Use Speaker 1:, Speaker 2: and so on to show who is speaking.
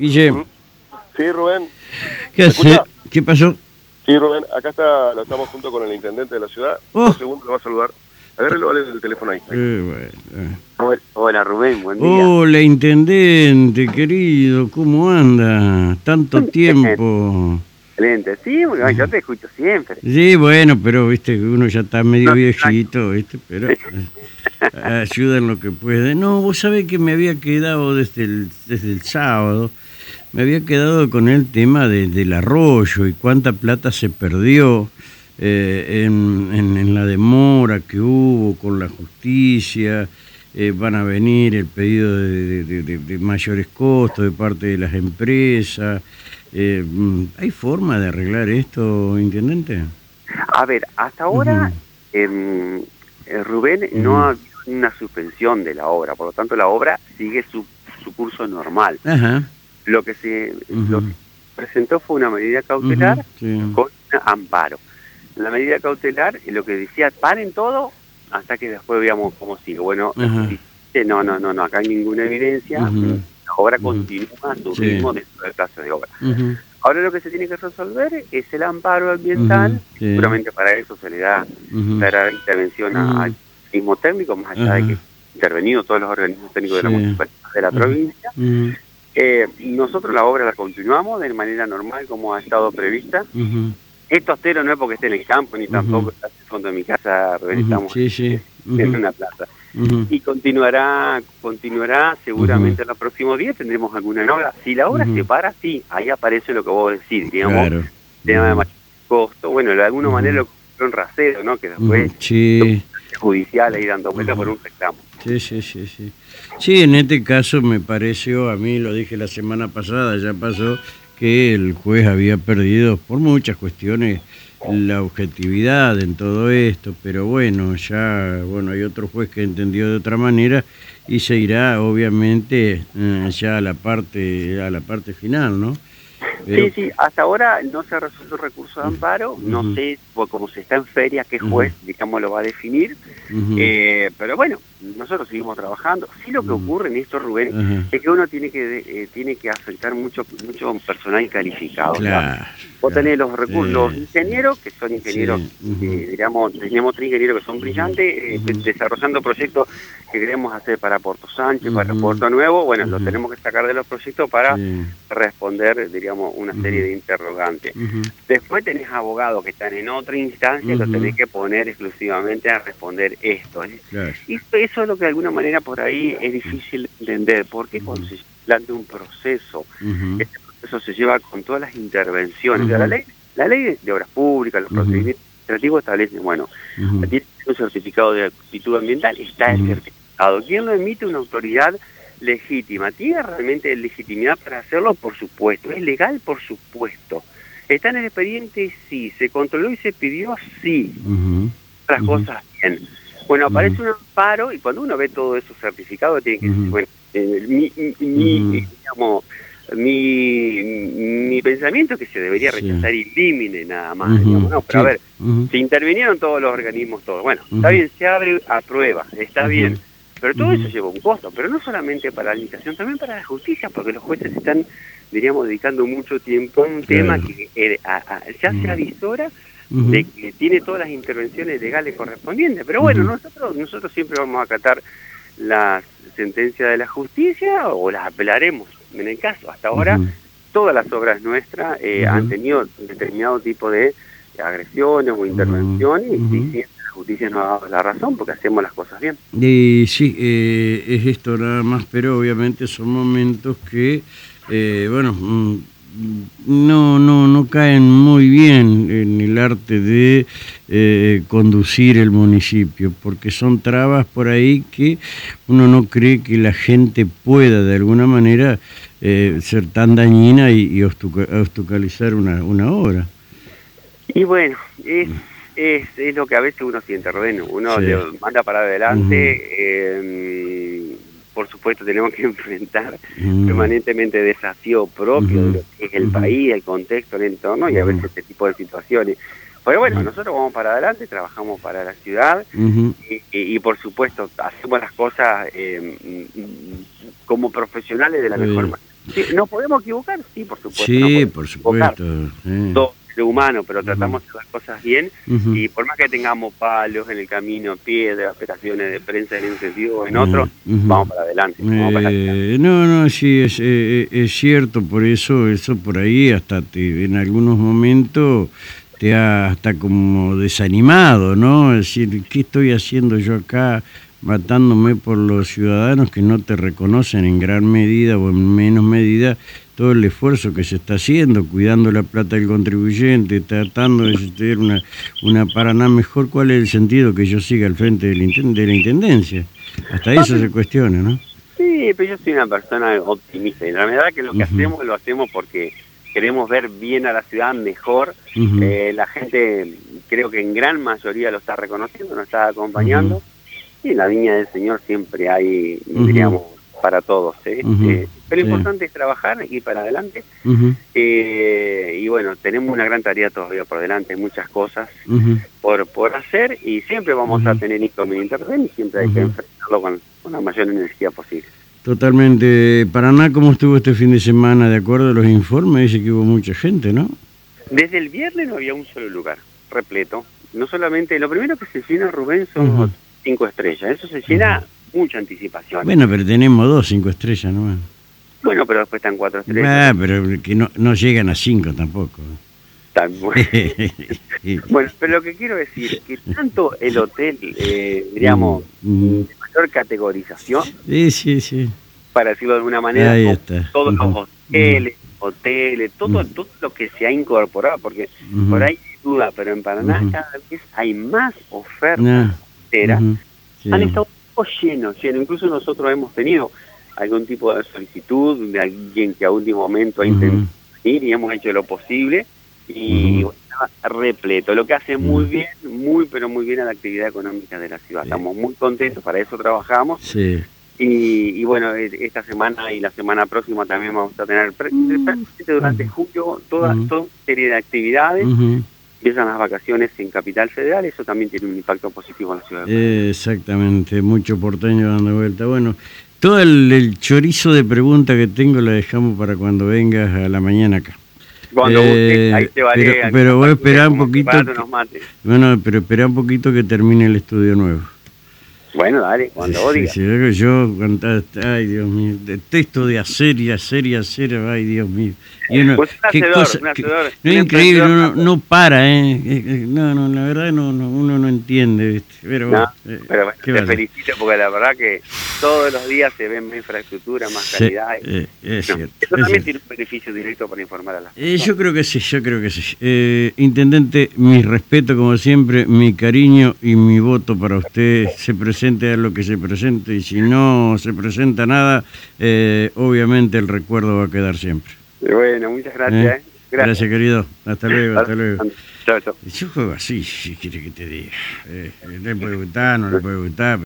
Speaker 1: Guille,
Speaker 2: Sí, Rubén.
Speaker 1: ¿qué
Speaker 2: ¿Me
Speaker 1: hace? ¿Qué pasó?
Speaker 2: Sí, Rubén. Acá está, lo estamos junto con el intendente de la ciudad.
Speaker 1: Oh.
Speaker 2: Un segundo, lo va a saludar. Agárrelo, vale el teléfono ahí.
Speaker 1: Eh, bueno.
Speaker 3: Hola, Rubén, buen día.
Speaker 1: Hola, intendente, querido, ¿cómo anda? Tanto tiempo.
Speaker 3: Excelente, sí, bueno, yo te escucho siempre.
Speaker 1: Sí, bueno, pero viste que uno ya está medio
Speaker 3: No,
Speaker 1: viejito, viste, pero eh, ayuda en lo que puede. No, vos sabés que me había quedado desde el, desde el sábado, me había quedado con el tema de- del arroyo y cuánta plata se perdió eh, en, en- en la demora que hubo con la justicia. eh, van a venir el pedido de, de- de- de mayores costos de parte de las empresas. Eh, mm, ¿Hay forma de arreglar esto, intendente?
Speaker 3: A ver, hasta ahora, eh, Rubén, no ha habido una suspensión de la obra, por lo tanto la obra sigue su, su curso normal.
Speaker 1: Ajá.
Speaker 3: Lo que se
Speaker 1: Ujú.
Speaker 3: lo que presentó fue una medida cautelar
Speaker 1: sí.
Speaker 3: con un amparo. La medida cautelar, lo que decía, paren todo hasta que después veamos cómo sigue. Bueno, la dice, no, no, no, no, acá hay ninguna evidencia, la obra continúa su
Speaker 1: Sí.
Speaker 3: ritmo dentro del plazo de obra. Ahora lo que se tiene que resolver es el amparo ambiental.
Speaker 1: Sí.
Speaker 3: Seguramente para eso se le da hará intervención al mismo técnico, más allá de que intervenido todos los organismos técnicos de la municipalidad de la provincia. Eh, nosotros la obra la continuamos de manera normal como ha estado prevista.
Speaker 1: ujú,
Speaker 3: Esto astero no es porque esté en el campo ni tampoco está en el fondo de mi casa, estamos
Speaker 1: Sí, sí.
Speaker 3: en una plaza. Y continuará, continuará seguramente en los próximos días, tendremos alguna obra. Si la obra se para, sí, ahí aparece lo que vos decís, digamos,
Speaker 1: Claro.
Speaker 3: tema de mayor costo. Bueno, de alguna manera lo en rasero, ¿no? Que después
Speaker 1: Sí,
Speaker 3: judicial ahí dando vueltas por un reclamo.
Speaker 1: Sí, sí, sí, sí. Sí, en este caso me pareció, a mí lo dije la semana pasada, ya pasó, que el juez había perdido por muchas cuestiones la objetividad en todo esto, pero bueno, ya, bueno, hay otro juez que entendió de otra manera y se irá obviamente eh, ya a la parte a la parte final, ¿no?
Speaker 3: Sí, sí, hasta ahora no se ha resuelto el recurso de amparo, no
Speaker 1: Ujú.
Speaker 3: sé, pues, como se está en feria, qué juez, digamos, lo va a definir, eh, pero bueno, nosotros seguimos trabajando. Sí lo que ocurre en esto, Rubén, es que uno tiene que eh, tiene que aceptar mucho mucho personal calificado.
Speaker 1: Claro.
Speaker 3: Vos tenés los recursos, los ingenieros, que son ingenieros,
Speaker 1: Sí,
Speaker 3: eh, digamos, tenemos tres ingenieros que son brillantes, eh,
Speaker 1: Ujú.
Speaker 3: desarrollando proyectos que queremos hacer para Puerto Sánchez, para. Puerto Nuevo, bueno, los tenemos que sacar de los proyectos para responder, diríamos, una serie de interrogantes. Después tenés abogados que están en otra instancia, los tenés que poner exclusivamente a responder esto. ¿eh? Y eso es lo que de alguna manera por ahí es difícil entender. porque cuando se plantea un proceso, este proceso se lleva con todas las intervenciones? O sea,
Speaker 1: Ujú.
Speaker 3: la ley, la ley de obras públicas, los
Speaker 1: Ujú.
Speaker 3: procedimientos administrativos establecen, bueno,
Speaker 1: ujú,
Speaker 3: tiene un certificado de actitud ambiental, está el certificado. ¿Quién lo emite? Una autoridad legítima. ¿Tiene realmente legitimidad para hacerlo? Por supuesto. ¿Es legal? Por supuesto. ¿Está en el expediente? Sí. ¿Se controló y se pidió? Sí. Las cosas bien. Bueno, aparece un amparo y cuando uno ve todo eso certificado, tiene que decir, bueno, eh, mi, mi- mi, digamos, mi, mi pensamiento es que se debería
Speaker 1: Sí.
Speaker 3: rechazar y límite nada más. digamos, no, pero
Speaker 1: sí,
Speaker 3: a ver,
Speaker 1: ujú,
Speaker 3: se intervinieron todos los organismos, todos. Bueno, está bien, se abre a prueba, está bien. Pero todo eso lleva un costo, pero no solamente para la administración, también para la justicia, porque los jueces están, diríamos, dedicando mucho tiempo a un tema que eh, a- a- ya se avisora de que tiene todas las intervenciones legales correspondientes. Pero bueno, nosotros nosotros siempre vamos a acatar las sentencias de la justicia o las apelaremos en el caso. Hasta ahora todas las obras nuestras eh, han tenido determinado tipo de agresiones o intervenciones y la justicia nos ha dado la razón porque hacemos las cosas bien.
Speaker 1: Y sí, eh, es esto nada más, pero obviamente son momentos que, eh, bueno, mm, no, no, no caen muy bien en el arte de eh, conducir el municipio, porque son trabas por ahí que uno no cree que la gente pueda de alguna manera eh, ser tan dañina y, y obstaculizar una, una obra.
Speaker 3: Y bueno, es, es, es lo que a veces uno siente, Rubén. Uno
Speaker 1: Sí.
Speaker 3: le manda para adelante. eh, por supuesto, tenemos que enfrentar
Speaker 1: Mm.
Speaker 3: permanentemente desafío propio
Speaker 1: Ujú.
Speaker 3: de lo que es el país, el contexto, el entorno y a veces este tipo de situaciones. Pero bueno, nosotros vamos para adelante, trabajamos para la ciudad y, y- y, por supuesto hacemos las cosas eh, mm, mm, como profesionales de la mejor manera. Sí, ¿Nos podemos equivocar? Sí, por supuesto.
Speaker 1: Sí, por supuesto. sí.
Speaker 3: Ser humano, pero tratamos de hacer las cosas bien y por más que tengamos palos en el camino, piedras, operaciones de prensa en un sentido o en otro, vamos para adelante. vamos para adelante.
Speaker 1: Eh, no, no, sí, es, eh, eh, es cierto, por eso, eso por ahí hasta te, en algunos momentos te ha hasta como desanimado, ¿no? Es decir, ¿qué estoy haciendo yo acá matándome por los ciudadanos que no te reconocen en gran medida o en menos medida todo el esfuerzo que se está haciendo, cuidando la plata del contribuyente, tratando de tener una, una Paraná mejor? ¿Cuál es el sentido que yo siga al frente del de la Intendencia? Hasta eso se cuestiona, ¿no?
Speaker 3: Sí, pero yo soy una persona optimista y la verdad que lo que hacemos lo hacemos porque queremos ver bien a la ciudad mejor. Eh, la gente creo que en gran mayoría lo está reconociendo, nos está acompañando y en la viña del Señor siempre hay, diríamos, para todos. ¿eh? Eh, pero lo
Speaker 1: Sí.
Speaker 3: importante es trabajar y para adelante. Eh, y bueno, tenemos una gran tarea todavía por delante, muchas cosas por, por hacer y siempre vamos a tener inconvenientes y siempre hay que enfrentarlo con, con la mayor energía posible.
Speaker 1: Totalmente. Paraná, ¿cómo estuvo este fin de semana? De acuerdo a los informes, dice que hubo mucha gente, ¿no?
Speaker 3: Desde el viernes no había un solo lugar, repleto. No solamente, lo primero que se llena, Rubén, son cinco estrellas. Eso se llena mucha anticipación. Bueno,
Speaker 1: Bueno, pero tenemos dos, cinco estrellas nomás.
Speaker 3: pero después están cuatro
Speaker 1: Ah,
Speaker 3: estrellas.
Speaker 1: pero que no, no llegan a cinco tampoco.
Speaker 3: Tan bueno. Bueno, pero lo que quiero decir que tanto el hotel, eh, diríamos,
Speaker 1: Mm,
Speaker 3: de mayor categorización,
Speaker 1: Sí, sí, sí.
Speaker 3: para decirlo de alguna manera,
Speaker 1: Ahí está.
Speaker 3: todos los hoteles, hoteles, todo, todo lo que se ha incorporado, porque por ahí hay duda, pero en Paraná cada vez hay más ofertas
Speaker 1: Nah, sí.
Speaker 3: Han estado llenos, llenos. Incluso nosotros hemos tenido algún tipo de solicitud de alguien que a último momento ha intentado ir y hemos hecho lo posible y
Speaker 1: Ujú.
Speaker 3: estaba repleto, lo que hace muy bien, muy pero muy bien a la actividad económica de la ciudad.
Speaker 1: Sí.
Speaker 3: Estamos muy contentos, para eso trabajamos
Speaker 1: Sí.
Speaker 3: y, y bueno, eh, esta semana y la semana próxima también vamos a tener prácticamente durante julio toda, toda una serie de actividades. Empiezan las vacaciones en Capital Federal, eso también tiene un impacto positivo en la ciudad.
Speaker 1: Eh, Exactamente, mucho porteño dando vuelta. Bueno, todo el, el chorizo de pregunta que tengo la dejamos para cuando vengas a la mañana acá.
Speaker 3: Cuando
Speaker 1: Eh,
Speaker 3: ahí te vale.
Speaker 1: pero- voy a esperar un poquito que-. Bueno, pero espera un poquito que termine el estudio nuevo.
Speaker 3: Bueno, dale, cuando
Speaker 1: Sí,
Speaker 3: digas.
Speaker 1: sí, yo, yo cuando- ay Dios mío, detesto de hacer y hacer y hacer, ay Dios mío. Y uno-
Speaker 3: Pues un hacedor,
Speaker 1: cosa-
Speaker 3: un hacedor,
Speaker 1: no es increíble, uno no para, ¿eh? No, no, la verdad no, no, uno no entiende, ¿viste? Pero,
Speaker 3: No,
Speaker 1: eh,
Speaker 3: pero bueno,
Speaker 1: ¿qué
Speaker 3: te felicito porque la verdad que todos los días se ven más infraestructura, más
Speaker 1: Sí,
Speaker 3: calidad. y-
Speaker 1: eh, es
Speaker 3: No,
Speaker 1: cierto.
Speaker 3: eso
Speaker 1: es
Speaker 3: también
Speaker 1: cierto.
Speaker 3: tiene un beneficio directo para informar a las
Speaker 1: Eh, yo creo que sí, yo creo que sí. Intendente, mi respeto como siempre, mi cariño y mi voto para usted. Se presente a lo que se presente y si no se presenta nada, eh, obviamente el recuerdo va a quedar siempre.
Speaker 3: Bueno, muchas gracias.
Speaker 1: ¿Eh?
Speaker 3: ¿eh?
Speaker 1: Gracias. querido. Hasta luego, hasta luego.
Speaker 3: Chao, chao.
Speaker 1: Yo juego así, si quiere que te diga. Eh, le puede gustar, no le puede gustar.